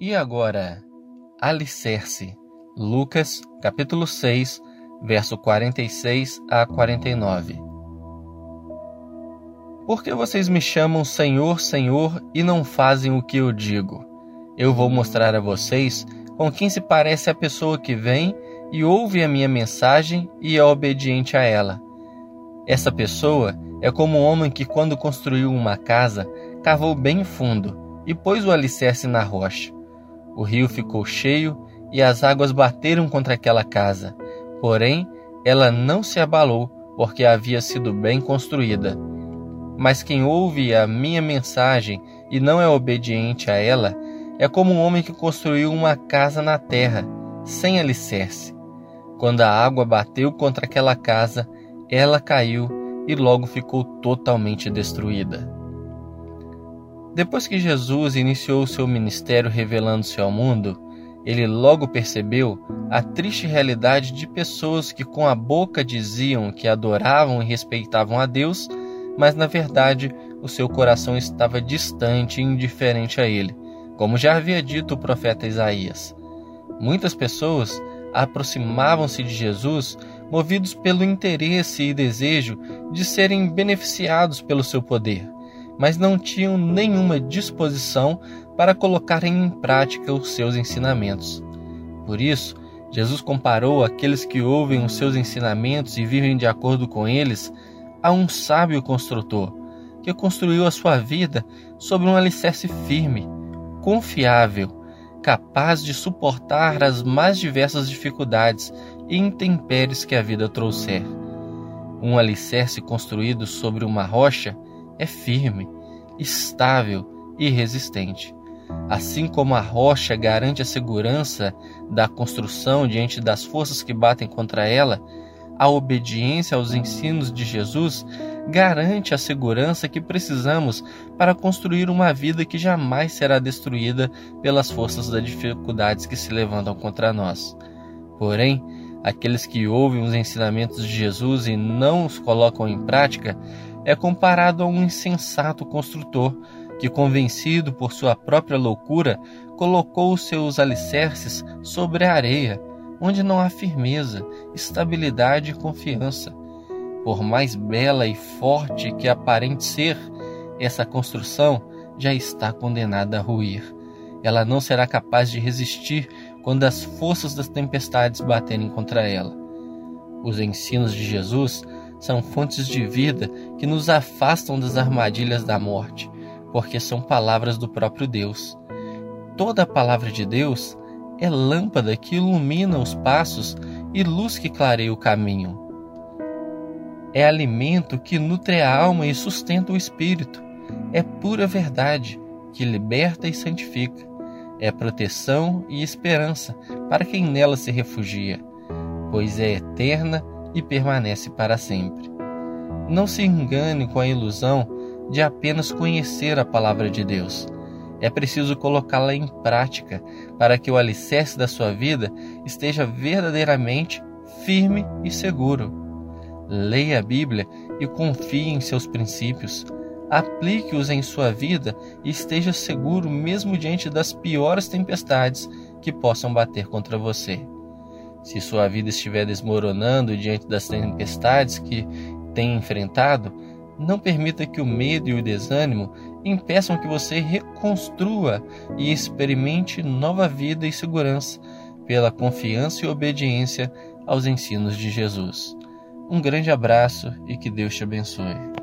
E agora, alicerce. Lucas, capítulo 6, verso 46 a 49. Por que vocês me chamam Senhor, Senhor e não fazem o que eu digo? Eu vou mostrar a vocês com quem se parece a pessoa que vem e ouve a minha mensagem e é obediente a ela. Essa pessoa é como um homem que, quando construiu uma casa, cavou bem fundo e pôs o alicerce na rocha. O rio ficou cheio e as águas bateram contra aquela casa. Porém, ela não se abalou, porque havia sido bem construída. Mas quem ouve a minha mensagem e não é obediente a ela, é como um homem que construiu uma casa na terra, sem alicerce. Quando a água bateu contra aquela casa, ela caiu e logo ficou totalmente destruída. Depois que Jesus iniciou seu ministério revelando-se ao mundo, ele logo percebeu a triste realidade de pessoas que com a boca diziam que adoravam e respeitavam a Deus, mas na verdade o seu coração estava distante e indiferente a ele, como já havia dito o profeta Isaías. Muitas pessoas aproximavam-se de Jesus movidos pelo interesse e desejo de serem beneficiados pelo seu poder mas não tinham nenhuma disposição para colocarem em prática os seus ensinamentos. Por isso, Jesus comparou aqueles que ouvem os seus ensinamentos e vivem de acordo com eles a um sábio construtor, que construiu a sua vida sobre um alicerce firme, confiável, capaz de suportar as mais diversas dificuldades e intempéries que a vida trouxer. Um alicerce construído sobre uma rocha é firme, estável e resistente. Assim como a rocha garante a segurança da construção diante das forças que batem contra ela, a obediência aos ensinos de Jesus garante a segurança que precisamos para construir uma vida que jamais será destruída pelas forças das dificuldades que se levantam contra nós. Porém, aqueles que ouvem os ensinamentos de Jesus e não os colocam em prática é comparado a um insensato construtor que, convencido por sua própria loucura, colocou seus alicerces sobre a areia, onde não há firmeza, estabilidade e confiança. Por mais bela e forte que aparente ser, essa construção já está condenada a ruir. Ela não será capaz de resistir quando as forças das tempestades baterem contra ela. Os ensinos de Jesus são fontes de vida que nos afastam das armadilhas da morte, porque são palavras do próprio Deus. Toda a palavra de Deus é lâmpada que ilumina os passos e luz que clareia o caminho. É alimento que nutre a alma e sustenta o espírito. É pura verdade que liberta e santifica. É proteção e esperança para quem nela se refugia, pois é eterna e permanece para sempre. Não se engane com a ilusão de apenas conhecer a palavra de Deus. É preciso colocá-la em prática para que o alicerce da sua vida esteja verdadeiramente firme e seguro. Leia a Bíblia e confie em seus princípios. Aplique-os em sua vida e esteja seguro mesmo diante das piores tempestades que possam bater contra você. Se sua vida estiver desmoronando diante das tempestades que tem enfrentado, não permita que o medo e o desânimo impeçam que você reconstrua e experimente nova vida e segurança pela confiança e obediência aos ensinos de Jesus. Um grande abraço e que Deus te abençoe.